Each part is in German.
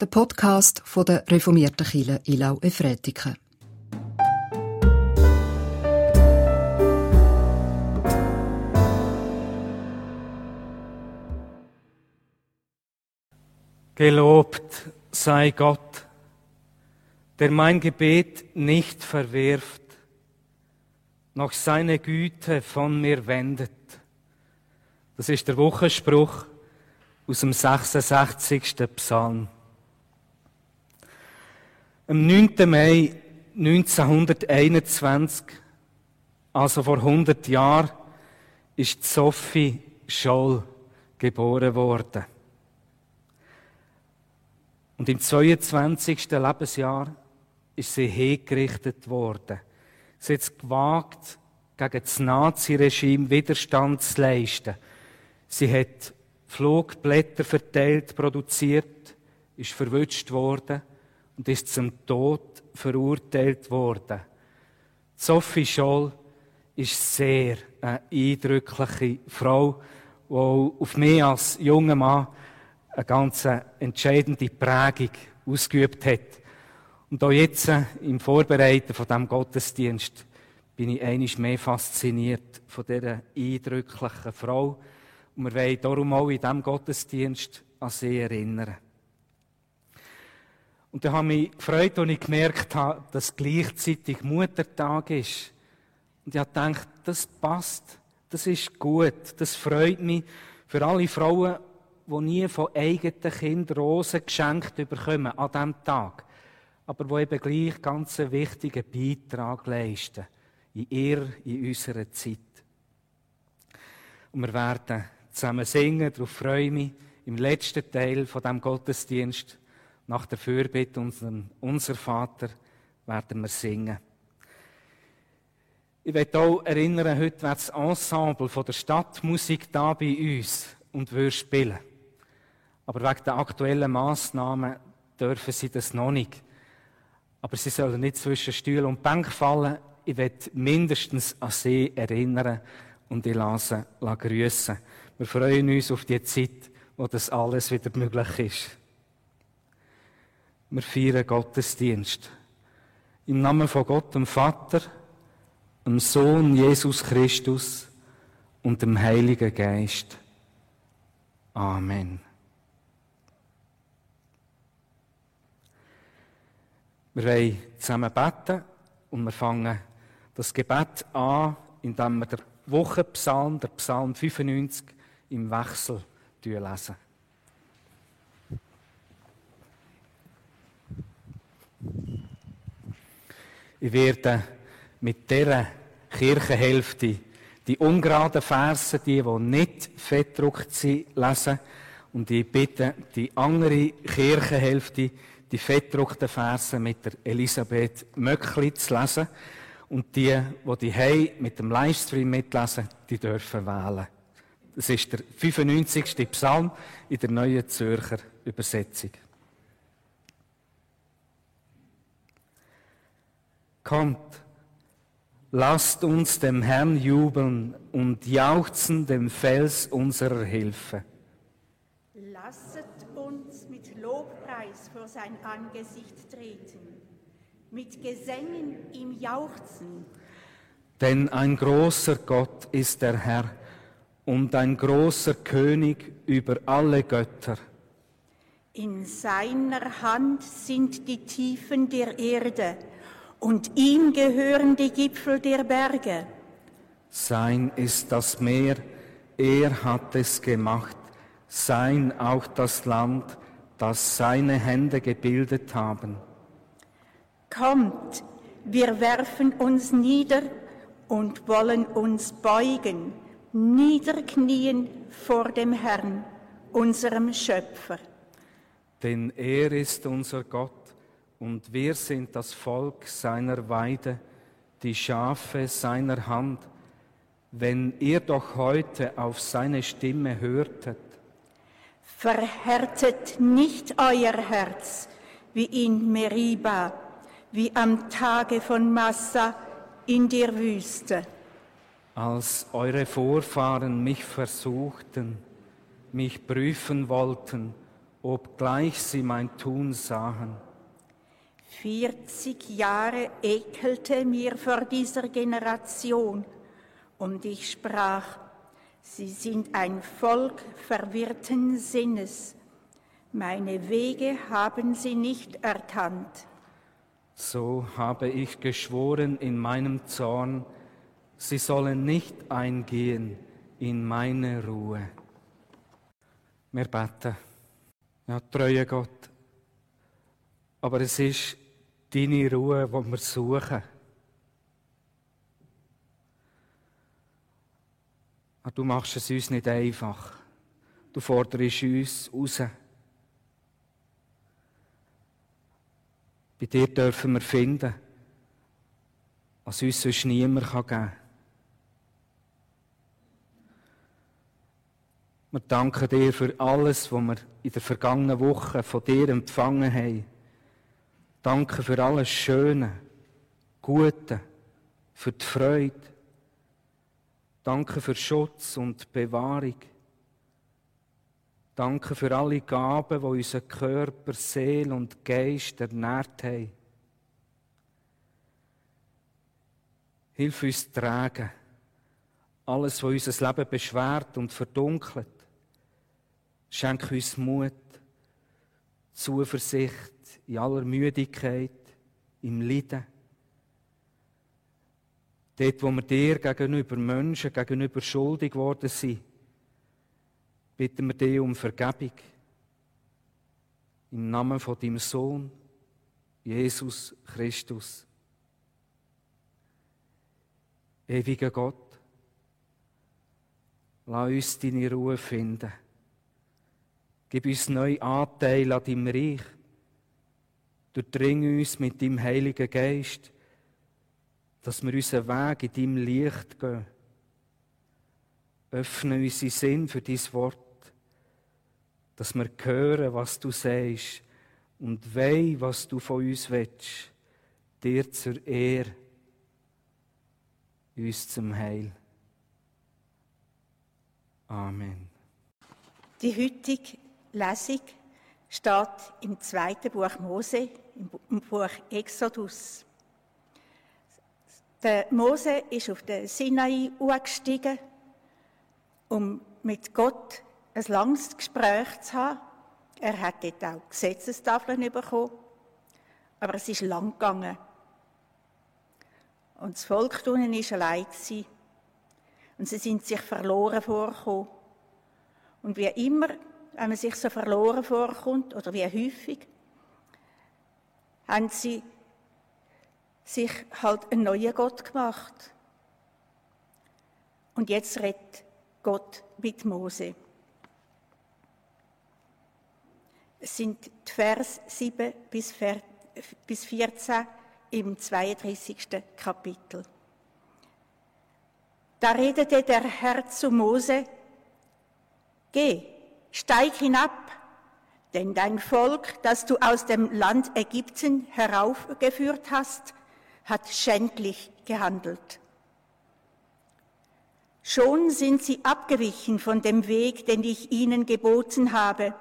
der Podcast von der reformierten Kirche Ilau Efretiken. Gelobt sei Gott, der mein Gebet nicht verwirft, noch seine Güte von mir wendet. Das ist der Wochenspruch aus dem 66. Psalm. Am 9. Mai 1921, also vor 100 Jahren, ist Sophie Scholl geboren worden. Und im 22. Lebensjahr ist sie hingerichtet worden. Sie hat es gewagt, gegen das Naziregime Widerstand zu leisten. Sie hat Flugblätter verteilt, produziert, ist verwünscht worden und ist zum Tod verurteilt worden. Sophie Scholl ist sehr eine eindrückliche Frau, die auf mich als junger Mann eine ganz entscheidende Prägung ausgeübt hat. Und auch jetzt äh, im Vorbereiten von dem Gottesdienst bin ich einiges mehr fasziniert von dieser eindrücklichen Frau. Und wir wollen darum auch in diesem Gottesdienst an sie erinnern. Und da habe ich mich gefreut, als ich gemerkt habe, dass gleichzeitig Muttertag ist. Und ich habe gedacht, das passt, das ist gut, das freut mich für alle Frauen, die nie von eigenen Kindern Rosen geschenkt bekommen an diesem Tag, aber die eben gleich ganz einen wichtigen Beitrag leisten in ihr, in unserer Zeit. Und wir werden zusammen singen, darauf freue ich mich, im letzten Teil von dem Gottesdienst nach der Fürbitte unserem, unser Vater werden wir singen. Ich möchte auch erinnern, heute wird das Ensemble von der Stadtmusik da bei uns und würde spielen. Aber wegen der aktuellen Massnahmen dürfen sie das noch nicht. Aber sie sollen nicht zwischen Stuhl und Bank fallen. Ich werde mindestens an sie erinnern und ich lasse grüßen. Wir freuen uns auf die Zeit, wo das alles wieder möglich ist. Wir feiern Gottesdienst. Im Namen von Gott, dem Vater, dem Sohn Jesus Christus und dem Heiligen Geist. Amen. Wir wollen zusammen beten und wir fangen das Gebet an, indem wir den Wochenpsalm, der Psalm 95, im Wechsel lesen. Ich werde mit dieser Kirchenhälfte die ungeraden Verse, die, die nicht fettdruckt sind, lesen. Und ich bitte die andere Kirchenhälfte, die fettdruckten Verse mit der Elisabeth Möckli zu lesen. Und die, die die hey mit dem Livestream mitlesen, die dürfen wählen. Das ist der 95. Psalm in der Neuen Zürcher Übersetzung. Kommt, lasst uns dem Herrn jubeln und jauchzen dem Fels unserer Hilfe. Lasset uns mit Lobpreis vor sein Angesicht treten, mit Gesängen ihm jauchzen. Denn ein großer Gott ist der Herr und ein großer König über alle Götter. In seiner Hand sind die Tiefen der Erde und ihm gehören die Gipfel der Berge. Sein ist das Meer, er hat es gemacht, sein auch das Land, das seine Hände gebildet haben. Kommt, wir werfen uns nieder und wollen uns beugen, niederknien vor dem Herrn, unserem Schöpfer. Denn er ist unser Gott und wir sind das Volk seiner Weide, die Schafe seiner Hand. Wenn ihr doch heute auf seine Stimme hörtet, verhärtet nicht euer Herz wie in Meriba, wie am Tage von Massa in der Wüste. Als eure Vorfahren mich versuchten, mich prüfen wollten obgleich sie mein Tun sahen. Vierzig Jahre ekelte mir vor dieser Generation, und ich sprach, sie sind ein Volk verwirrten Sinnes, meine Wege haben sie nicht erkannt. So habe ich geschworen in meinem Zorn, sie sollen nicht eingehen in meine Ruhe. Wir beten. Ja, treue Gott. Aber es ist deine Ruhe, die wir suchen. Ah, du machst es uns nicht einfach. Du forderst uns raus. Bei dir dürfen wir finden, was uns sonst niemand geben kann. Wir danken dir für alles, was wir in der vergangenen Woche von dir empfangen haben. Danke für alles Schöne, Gute, für die Freude. Danke für Schutz und Bewahrung. Danke für alle Gaben, die unseren Körper, Seele und Geist ernährt haben. Hilf uns tragen. Alles, was unser Leben beschwert und verdunkelt. Schenk uns Mut, Zuversicht in aller Müdigkeit, im Leiden. Dort, wo wir dir gegenüber Menschen, gegenüber schuldig geworden sind, bitten wir dich um Vergebung. Im Namen von deinem Sohn, Jesus Christus. Ewiger Gott, lass uns deine Ruhe finden. Gib uns neu Anteil an deinem Reich. Durchdring uns mit deinem Heiligen Geist, dass wir unseren Weg in deinem Licht gehen. Öffne unseren Sinn für dein Wort dass wir hören, was du sagst und wei, was du von uns willst, dir zur Ehre, uns zum Heil. Amen. Die heutige Lesung steht im zweiten Buch Mose, im Buch Exodus. Der Mose ist auf den Sinai gestiegen, um mit Gott ein langes Gespräch zu haben. Er hat dort auch Gesetzestafeln bekommen, aber es ist lang gegangen. Und das Volk unten war allein. Und sie sind sich verloren vorgekommen. Und wie immer, wenn man sich so verloren vorkommt, oder wie häufig, haben sie sich halt einen neuen Gott gemacht. Und jetzt redet Gott mit Mose. Es sind die Vers 7 bis 14 im 32. Kapitel. Da redete der Herr zu Mose, Geh, steig hinab, denn dein Volk, das du aus dem Land Ägypten heraufgeführt hast, hat schändlich gehandelt. Schon sind sie abgewichen von dem Weg, den ich ihnen geboten habe,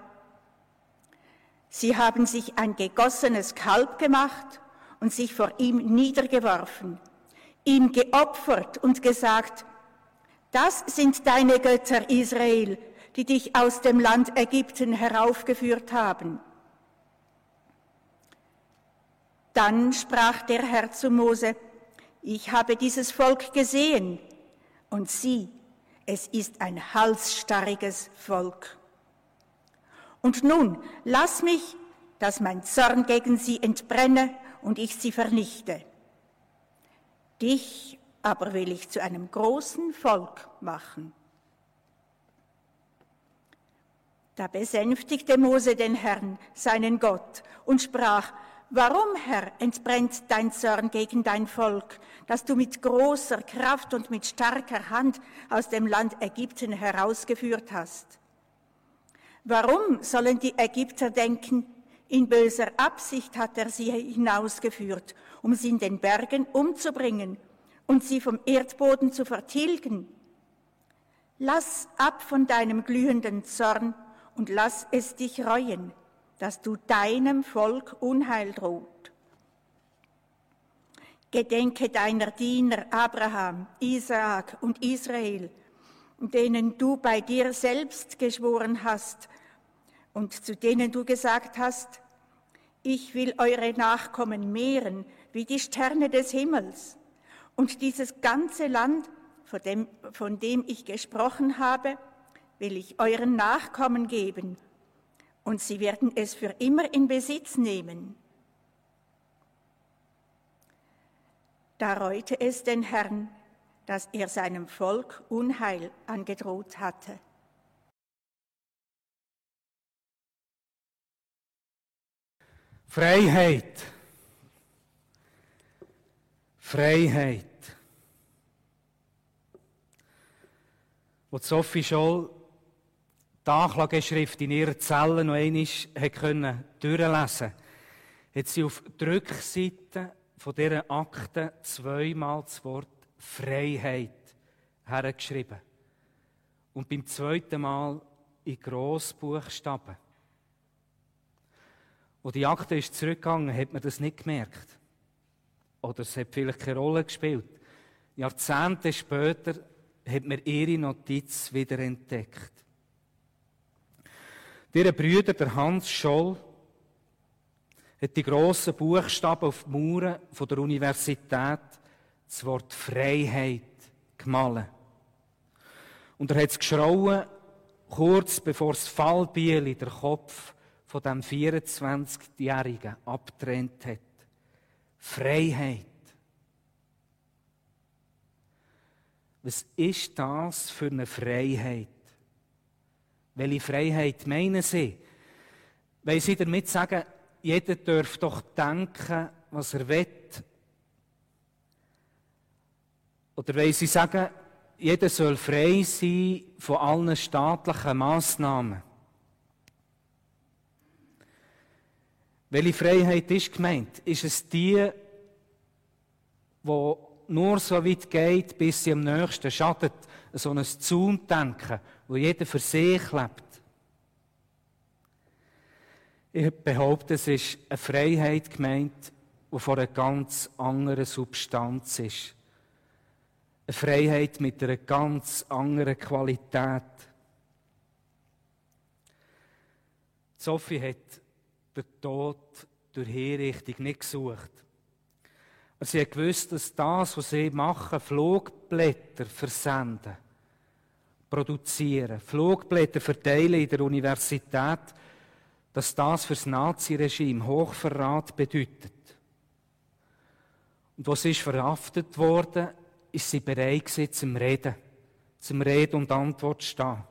Sie haben sich ein gegossenes Kalb gemacht und sich vor ihm niedergeworfen, ihm geopfert und gesagt, das sind deine Götter, Israel, die dich aus dem Land Ägypten heraufgeführt haben. Dann sprach der Herr zu Mose, ich habe dieses Volk gesehen und sieh, es ist ein halsstarriges Volk. Und nun lass mich, dass mein Zorn gegen sie entbrenne und ich sie vernichte. Dich aber will ich zu einem großen Volk machen. Da besänftigte Mose den Herrn, seinen Gott, und sprach, Warum, Herr, entbrennt dein Zorn gegen dein Volk, das du mit großer Kraft und mit starker Hand aus dem Land Ägypten herausgeführt hast? Warum sollen die Ägypter denken, in böser Absicht hat er sie hinausgeführt, um sie in den Bergen umzubringen und sie vom Erdboden zu vertilgen? Lass ab von deinem glühenden Zorn und lass es dich reuen, dass du deinem Volk Unheil droht. Gedenke deiner Diener Abraham, Isaak und Israel, denen du bei dir selbst geschworen hast und zu denen du gesagt hast, ich will eure Nachkommen mehren wie die Sterne des Himmels. Und dieses ganze Land, von dem, von dem ich gesprochen habe, will ich euren Nachkommen geben, und sie werden es für immer in Besitz nehmen. Da reute es den Herrn, dass er seinem Volk Unheil angedroht hatte. Freiheit. Freiheit. Wo Sophie Scholl die Anklageschrift in ihrer Zelle noch einmal durchlesen hat sie auf die Rückseite von dieser Akte zweimal das Wort Freiheit hergeschrieben. Und beim zweiten Mal in Grossbuchstaben. Wo die Akte ist zurückgegangen, hat man das nicht gemerkt. Oder es hat vielleicht keine Rolle gespielt. Jahrzehnte später hat man ihre Notiz wieder entdeckt. Ihre Brüder, der Hans Scholl, hat die grossen Buchstaben auf die Mauern von der Universität das Wort Freiheit gemalt. Und er hat es geschrauen, kurz bevor das Fallbieli der Kopf von dem 24-Jährigen abtrennt hat. Freiheit. Was ist das für eine Freiheit? Welche Freiheit meinen Sie? Weil Sie damit sagen, jeder darf doch denken, was er will. Oder weil Sie sagen, jeder soll frei sein von allen staatlichen Massnahmen. Welche Freiheit ist gemeint? Ist es die, wo nur so weit geht, bis sie am nächsten schadet, so ein Zaundenken, wo jeder für sich lebt? Ich behaupte, es ist eine Freiheit gemeint, die von einer ganz anderen Substanz ist. Eine Freiheit mit einer ganz anderen Qualität. Sophie hat den Tod durch Hinrichtung nicht gesucht. Sie hat gewusst, dass das, was sie machen, Flugblätter versenden, produzieren, Flugblätter verteilen in der Universität, dass das für das Naziregime Hochverrat bedeutet. Und was ist verhaftet worden, ist sie bereit gewesen zum Reden, zum Reden und Antwort zu stehen.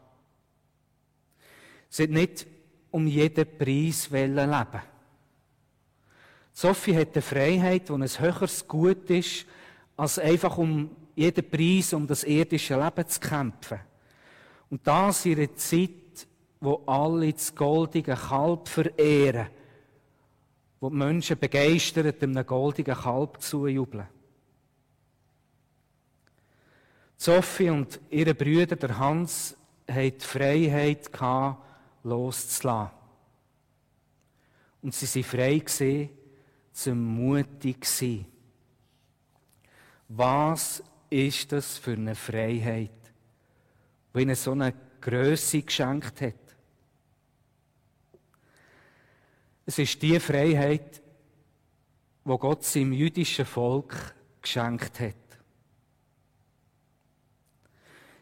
Sie hat nicht um jeden Preis leben Sophie hat eine Freiheit, die ein höheres Gut ist, als einfach um jeden Preis um das irdische Leben zu kämpfen. Und das in einer Zeit, wo alle das goldige Kalb verehren, wo die Menschen begeistert einem goldigen Kalb zujubeln. Sophie und ihre Brüder, der Hans, hatten die Freiheit gehabt, loszulassen. Und sie waren frei gewesen, zum mutig sein. Was ist das für eine Freiheit, die ihnen so eine Größe geschenkt hat? Es ist die Freiheit, wo Gott seinem jüdischen Volk geschenkt hat.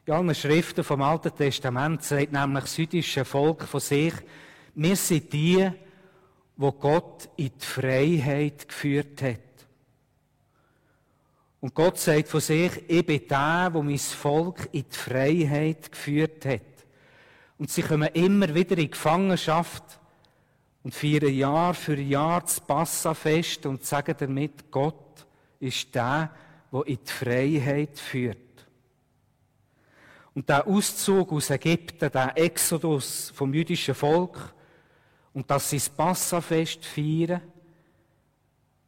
In allen Schriften vom Alten Testament sagt nämlich das jüdische Volk von sich, wir sind die, wo Gott in die Freiheit geführt hat. Und Gott sagt von sich, ich bin der, wo mein Volk in die Freiheit geführt hat. Und sie kommen immer wieder in Gefangenschaft und feiern Jahr für Jahr das Passafest und sagen damit, Gott ist der, der in die Freiheit führt. Und der Auszug aus Ägypten, der Exodus vom jüdischen Volk und dass sie das Passafest feiern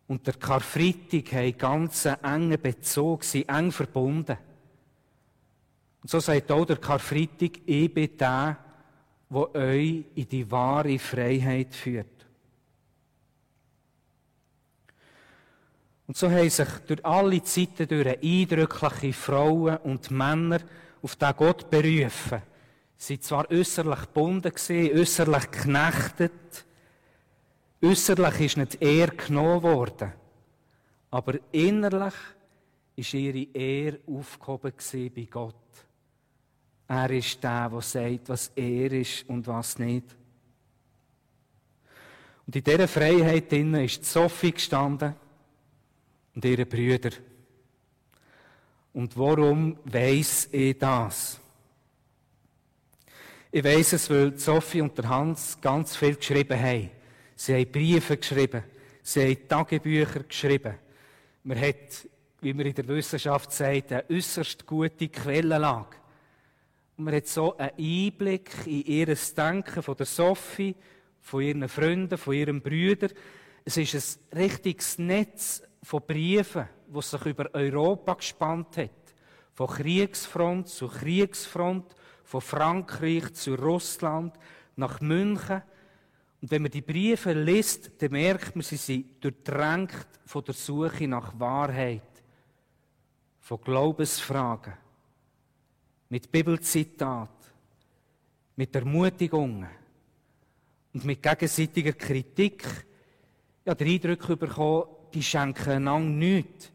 und der Karfreitag haben ganz engen Bezug, sie eng verbunden. Und so sagt auch der Karfreitag, ich bin der, wo euch in die wahre Freiheit führt. Und so haben sich durch alle Zeiten durch eindrückliche Frauen und Männer auf den Gott berufen. Sie waren zwar äußerlich gebunden, äußerlich geknechtet, äußerlich ist nicht er genommen worden, aber innerlich ist ihre Ehre aufgehoben bei Gott. Er ist der, der sagt, was er ist und was nicht. Und in dieser Freiheit ist Sophie gestanden und ihre Brüder. Und warum weiß ich das? Ich weiß es, weil Sophie und Hans ganz viel geschrieben haben. Sie haben Briefe geschrieben. Sie haben Tagebücher geschrieben. Man hat, wie man in der Wissenschaft sagt, eine äußerst gute Quellenlage. Und man hat so einen Einblick in ihr Denken von der Sophie, von ihren Freunden, von ihren Brüdern. Es ist ein richtiges Netz von Briefen, das sich über Europa gespannt hat. Von Kriegsfront zu Kriegsfront, von Frankreich zu Russland, nach München. Und wenn man die Briefe liest, dann merkt man, sie sind durchdrängt von der Suche nach Wahrheit, von Glaubensfragen, mit Bibelzitat, mit Ermutigungen und mit gegenseitiger Kritik. Ja, den Eindruck bekommen, die schenken einander nichts.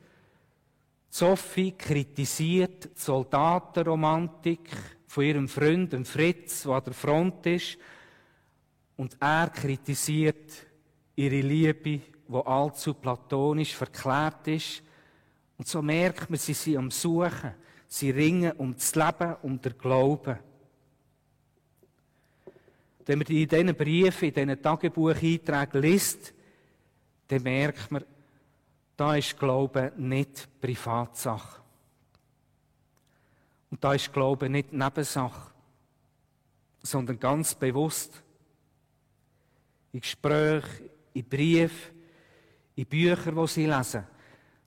Sophie kritisiert die Soldatenromantik von ihrem Freund, Fritz, der an der Front ist. Und er kritisiert ihre Liebe, die allzu platonisch verklärt ist. Und so merkt man, sie sind am Suchen. Sie ringen um das Leben, um den Glauben. Wenn man in diesen Briefen, in diesen Tagebucheinträgen liest, dann merkt man, da ist Glaube nicht Privatsache. Und da ist Glaube nicht Nebensache, sondern ganz bewusst in Gesprächen, in Briefen, in Büchern, die sie lesen.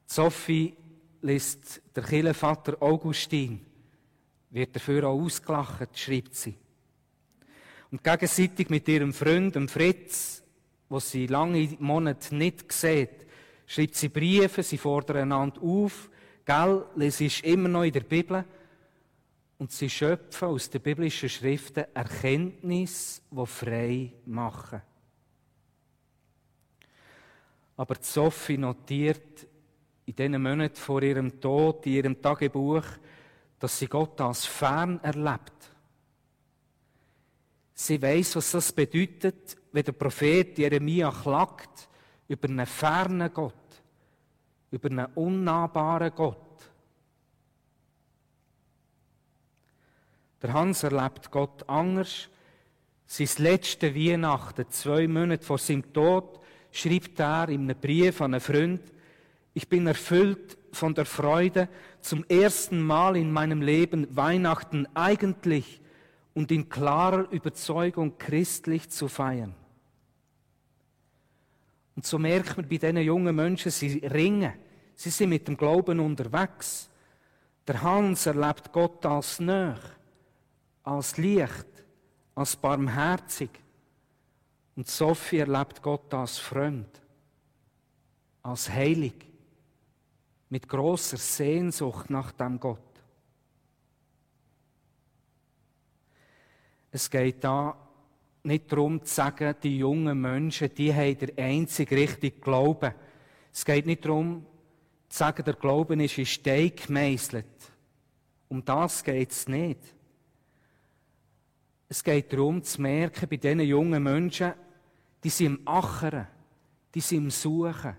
Sophie liest der Kirchenvater Augustin, wird dafür auch ausgelacht, schreibt sie. Und gegenseitig mit ihrem Freund, dem Fritz, wo sie lange Monate nicht sieht, schreibt sie Briefe, sie fordern einander auf. Gell, es ist immer noch in der Bibel. Und sie schöpfen aus den biblischen Schriften Erkenntnis, die frei machen. Aber Sophie notiert in diesen Monaten vor ihrem Tod, in ihrem Tagebuch, dass sie Gott als fern erlebt. Sie weiß, was das bedeutet, wenn der Prophet Jeremia klagt über einen fernen Gott, über einen unnahbaren Gott. Der Hans erlebt Gott anders. Sein letzte Weihnachten, zwei Monate vor seinem Tod, schreibt er in einem Brief an einen Freund, ich bin erfüllt von der Freude, zum ersten Mal in meinem Leben Weihnachten eigentlich und in klarer Überzeugung christlich zu feiern. Und so merkt man bei diesen jungen Menschen, sie ringen. Sie sind mit dem Glauben unterwegs. Der Hans erlebt Gott als Nöch, als Licht, als barmherzig. Und Sophie erlebt Gott als fremd, als heilig, mit großer Sehnsucht nach dem Gott. Es geht da nicht darum zu sagen, die jungen Menschen, die haben der einzig richtige Glauben. Es geht nicht darum zu sagen, der Glauben ist in Stein gemeißelt. Um das geht es nicht. Es geht darum zu merken, bei diesen jungen Menschen, die sind im Achern, die sind im Suchen,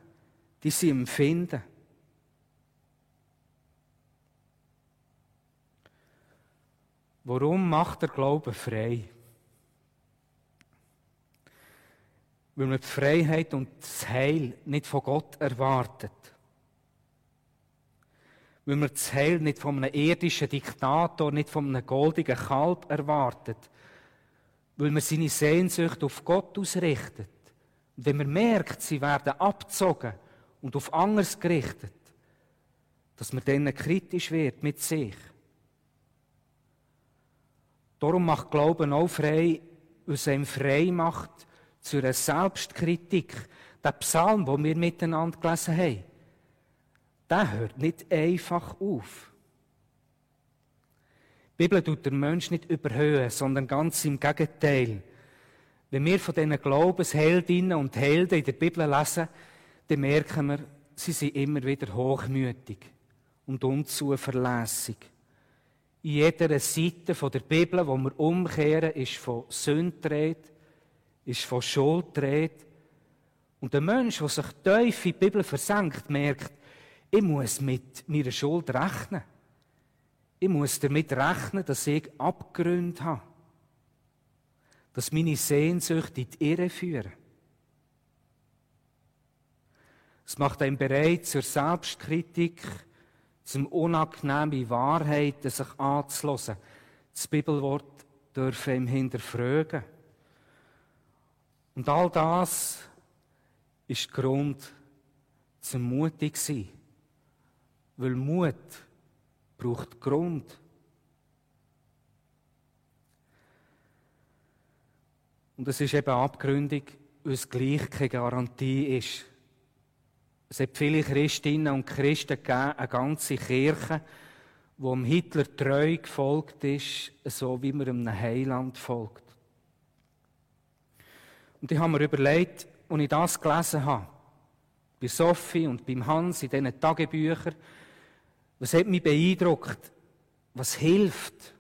die sind im Finden. Warum macht der Glaube frei? weil man die Freiheit und das Heil nicht von Gott erwartet. Weil man das Heil nicht von einem irdischen Diktator, nicht von einem goldigen Kalb erwartet. Weil man seine Sehnsucht auf Gott ausrichtet. Und wenn man merkt, sie werden abgezogen und auf anders gerichtet, dass man dann kritisch wird mit sich. Darum macht Glauben auch frei, was einem frei macht zu einer Selbstkritik. Der Psalm, den wir miteinander gelesen haben, der hört nicht einfach auf. Die Bibel tut den Menschen nicht überhöhen, sondern ganz im Gegenteil. Wenn wir von diesen Glaubensheldinnen und Helden in der Bibel lesen, dann merken wir, sie sind immer wieder hochmütig und unzuverlässig. In jeder Seite der Bibel, wo wir umkehren, ist von Sünde ist von Schuld Und der Mensch, der sich tief in die Bibel versenkt, merkt, ich muss mit meiner Schuld rechnen. Ich muss damit rechnen, dass ich Abgründe habe. Dass meine Sehnsüchte in die Irre führen. Es macht einen bereit zur Selbstkritik, zum unangenehmen Wahrheiten sich anzuhören. Das Bibelwort dürfen ihm hinterfragen. Und all das ist Grund zum mutig sein. Weil Mut braucht Grund. Und es ist eben abgründig, weil es gleich keine Garantie ist. Es hat viele Christinnen und Christen gegeben, eine ganze Kirche, wo dem Hitler treu gefolgt ist, so wie man einem Heiland folgt. Und ich habe mir überlegt, als ich das gelesen habe, bei Sophie und beim Hans in diesen Tagebüchern, was hat mich beeindruckt? Was hilft,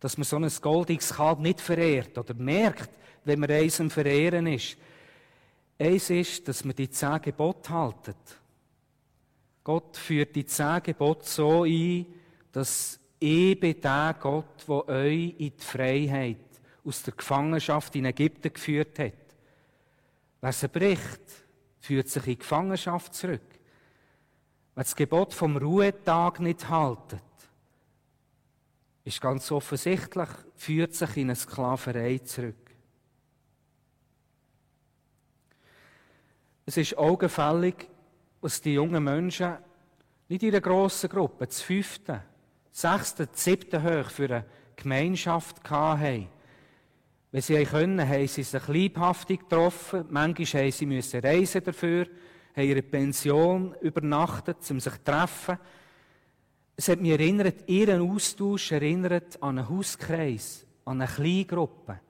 dass man so ein goldiges Kalb nicht verehrt oder merkt, wenn man eins am Verehren ist? Eins ist, dass man die zehn Gebote haltet. Gott führt die zehn Gebote so ein, dass ich bin der Gott, der euch in die Freiheit aus der Gefangenschaft in Ägypten geführt hat. Wer sie bricht, führt sich in die Gefangenschaft zurück. Wer das Gebot vom Ruhetag nicht haltet, ist ganz offensichtlich, führt sich in eine Sklaverei zurück. Es ist augenfällig, was die jungen Menschen nicht in einer grossen Gruppe, zu fünften, sechsten, siebten hoch für eine Gemeinschaft hatten. Wenn sie können, haben sie sich liebhaftig getroffen. Manchmal haben sie müssen reisen dafür haben ihre Pension übernachtet, um sich zu treffen. Es hat mich erinnert, ihren Austausch erinnert an einen Hauskreis, an eine Kleingruppe,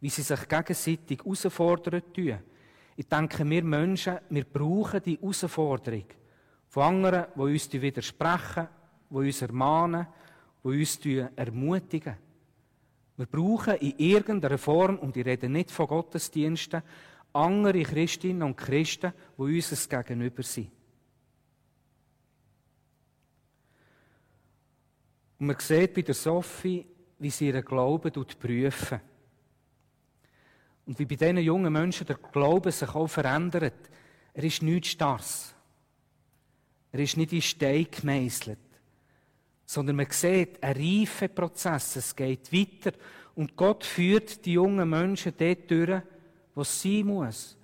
wie sie sich gegenseitig herausfordern tun. Ich denke, wir Menschen, wir brauchen die Herausforderung von anderen, die uns widersprechen, die uns ermahnen, die uns ermutigen. Wir brauchen in irgendeiner Form, und ich rede nicht von Gottesdiensten, andere Christinnen und Christen, die uns gegenüber sind. Und man sieht bei der Sophie, wie sie ihren Glauben prüfen. Und wie bei diesen jungen Menschen der Glaube sich auch verändert. Er ist nichts Starres. Er ist nicht in Stein gemeißelt. Sondern man sieht einen reifen Prozess. Es geht weiter. Und Gott führt die jungen Menschen dort durch, was sein muss,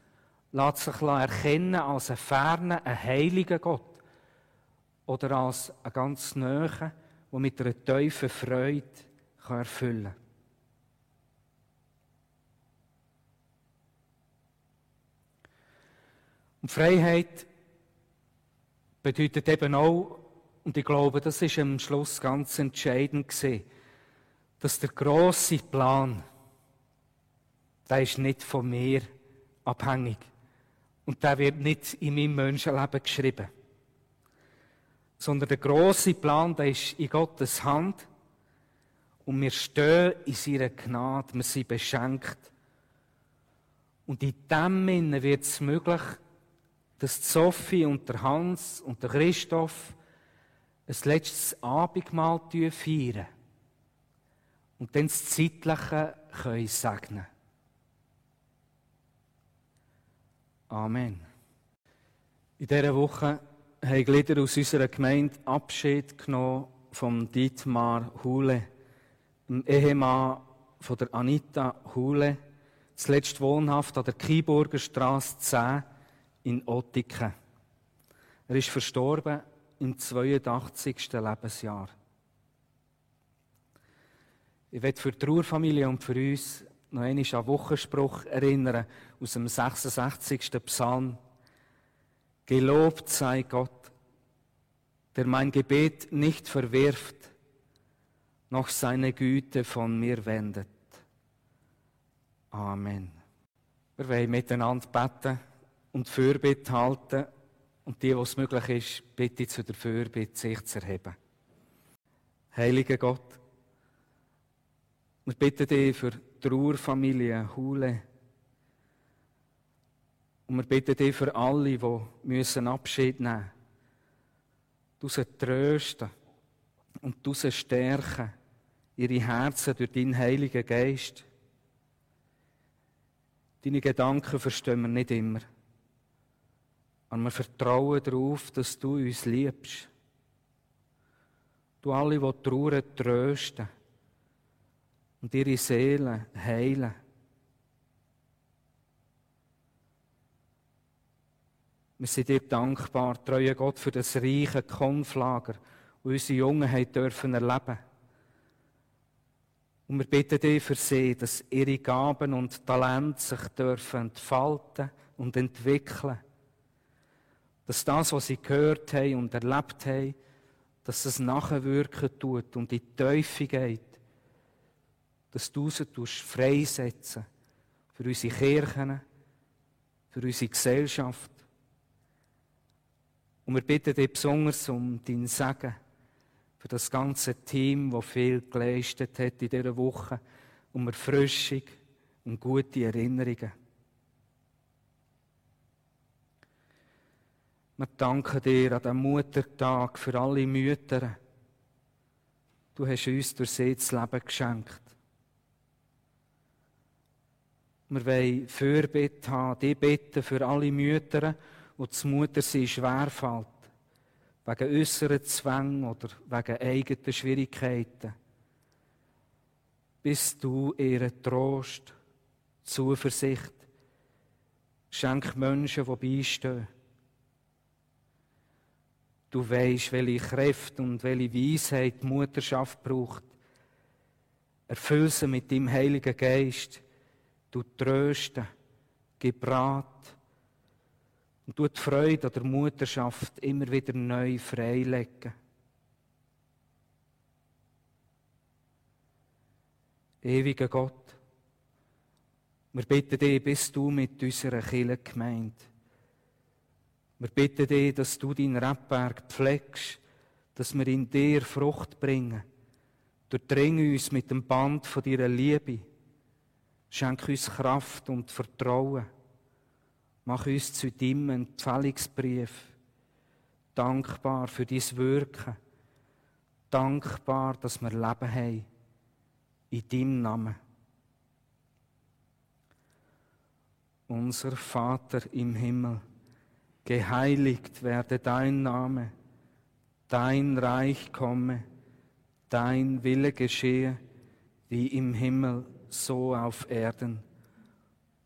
lässt sich erkennen als ein ferner, ein heiliger Gott oder als ein ganz nahen, der mit einer tiefen Freude erfüllen kann. Und Freiheit bedeutet eben auch, und ich glaube, das ist am Schluss ganz entscheidend gesehen, dass der große Plan, der ist nicht von mir abhängig. Und der wird nicht in meinem Menschenleben geschrieben. Sondern der große Plan, der ist in Gottes Hand. Und wir stehen in seiner Gnade, wir sind beschenkt. Und in dem Sinne wird es möglich, dass Sophie und der Hans und der Christoph ein letztes Abendmahl feiern und dann das Zeitliche können segnen Amen. In dieser Woche haben Glieder aus unserer Gemeinde Abschied genommen von Dietmar Hule, dem Ehemann von der Anita Hule, zuletzt wohnhaft an der Kieburger Straße 10 in Ottiken. Er ist verstorben im 82. Lebensjahr. Ich werde für die Trauerfamilie und für uns noch einmal an Wochenspruch erinnern aus dem 66. Psalm. Gelobt sei Gott, der mein Gebet nicht verwirft, noch seine Güte von mir wendet. Amen. Wir wollen miteinander beten und Fürbitte halten und die, was möglich ist, bitte zu der Fürbitte sich zu erheben. Heiliger Gott, wir bitten dich für die Trauerfamilie Hule. Und wir bitten dich für alle, die müssen Abschied nehmen müssen. Du sie trösten und du sie stärken, ihre Herzen durch deinen Heiligen Geist. Deine Gedanken verstehen wir nicht immer. Aber wir vertrauen darauf, dass du uns liebst. Du alle, die trauern, trösten und ihre Seelen heilen. Wir sind dir dankbar, treuer Gott, für das reiche Konflager, das unsere Jungen haben dürfen erleben. Und wir bitten dich für sie, dass ihre Gaben und Talente sich dürfen entfalten und entwickeln. Dass das, was sie gehört haben und erlebt haben, dass es nachwirken tut und in die Teufel geht dass du sie freisetzen für unsere Kirchen, für unsere Gesellschaft. Und wir bitten dich besonders um dein Segen für das ganze Team, das viel geleistet hat in dieser Woche, um Erfrischung und gute Erinnerungen. Wir danken dir an diesem Muttertag für alle Mütter. Du hast uns durch sie das Leben geschenkt. Wir wollen Fürbitte haben, die bitten für alle Mütter, wo das Muttersein schwerfällt. Wegen äußeren Zwängen oder wegen eigenen Schwierigkeiten. Bist du ihren Trost, Zuversicht, schenk Menschen, die beistehen. Du weisst, welche Kräfte und welche Weisheit die Mutterschaft braucht. Erfüll sie mit dem Heiligen Geist du trösten, gib Rat und du die Freude an der Mutterschaft immer wieder neu freilegen. Ewiger Gott, wir bitten dich, bist du mit unserer Kirche gemeint. Wir bitten dich, dass du deinen Rebberg pflegst, dass wir in dir Frucht bringen. Durchdring uns mit dem Band von deiner Liebe Schenk uns Kraft und Vertrauen. Mach uns zu deinem Empfehlungsbrief. Dankbar für dein Wirken. Dankbar, dass wir Leben haben. In deinem Namen. Unser Vater im Himmel, geheiligt werde dein Name, dein Reich komme, dein Wille geschehe, wie im Himmel so auf Erden.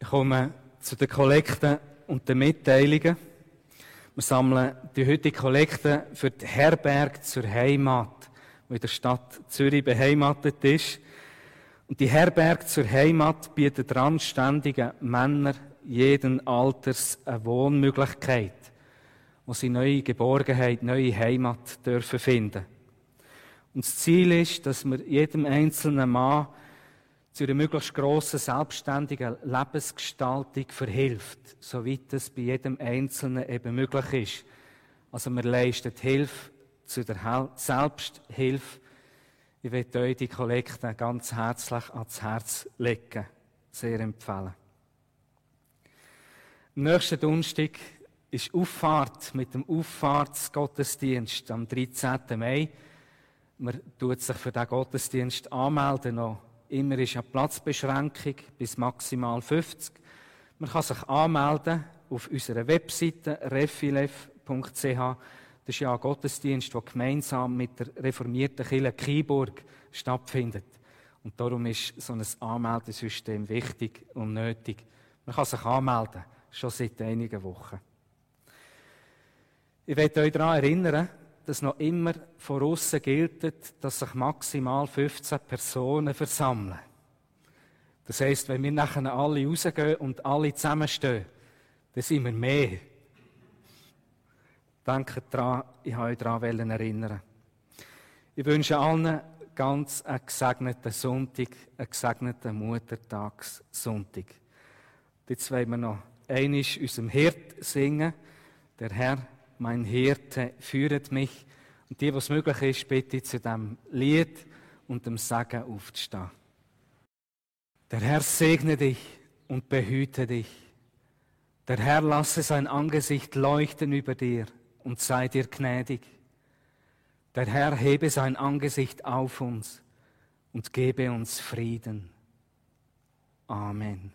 Ich komme zu den Kollekten und den Mitteilungen. Wir sammeln die heutige Kollekte für die Herberg zur Heimat, die in der Stadt Zürich beheimatet ist. Und die Herberg zur Heimat bietet randständigen Männern jeden Alters eine Wohnmöglichkeit, wo sie neue Geborgenheit, neue Heimat dürfen finden. Und das Ziel ist, dass wir jedem einzelnen Mann zu einer möglichst grossen selbstständigen Lebensgestaltung verhilft, soweit es bei jedem Einzelnen eben möglich ist. Also wir leisten Hilfe zu der Selbsthilfe. Ich möchte euch die Kollekte ganz herzlich ans Herz legen. Sehr empfehlen. Am nächsten Donnerstag ist Auffahrt mit dem Auffahrtsgottesdienst am 13. Mai. Man tut sich für diesen Gottesdienst anmelden noch Immer ist eine Platzbeschränkung bis maximal 50. Man kann sich anmelden auf unserer Webseite refilev.ch. Das ist ja ein Gottesdienst, der gemeinsam mit der reformierten Kirche Kiburg stattfindet. Und darum ist so ein Anmeldesystem wichtig und nötig. Man kann sich anmelden, schon seit einigen Wochen. Ich möchte euch daran erinnern, dass noch immer von außen gilt, dass sich maximal 15 Personen versammeln. Das heisst, wenn wir nachher alle rausgehen und alle zusammenstehen, dann sind wir mehr. Denkt daran, ich habe euch daran erinnern. Ich wünsche allen ganz einen gesegneten Sonntag, einen gesegneten Muttertagssonntag. Jetzt wollen wir noch einisch unserem Hirt singen. Der Herr mein Hirte, führet mich. Und die, was möglich ist, bitte zu dem Lied und dem Segen aufzustehen. Der Herr segne dich und behüte dich. Der Herr lasse sein Angesicht leuchten über dir und sei dir gnädig. Der Herr hebe sein Angesicht auf uns und gebe uns Frieden. Amen.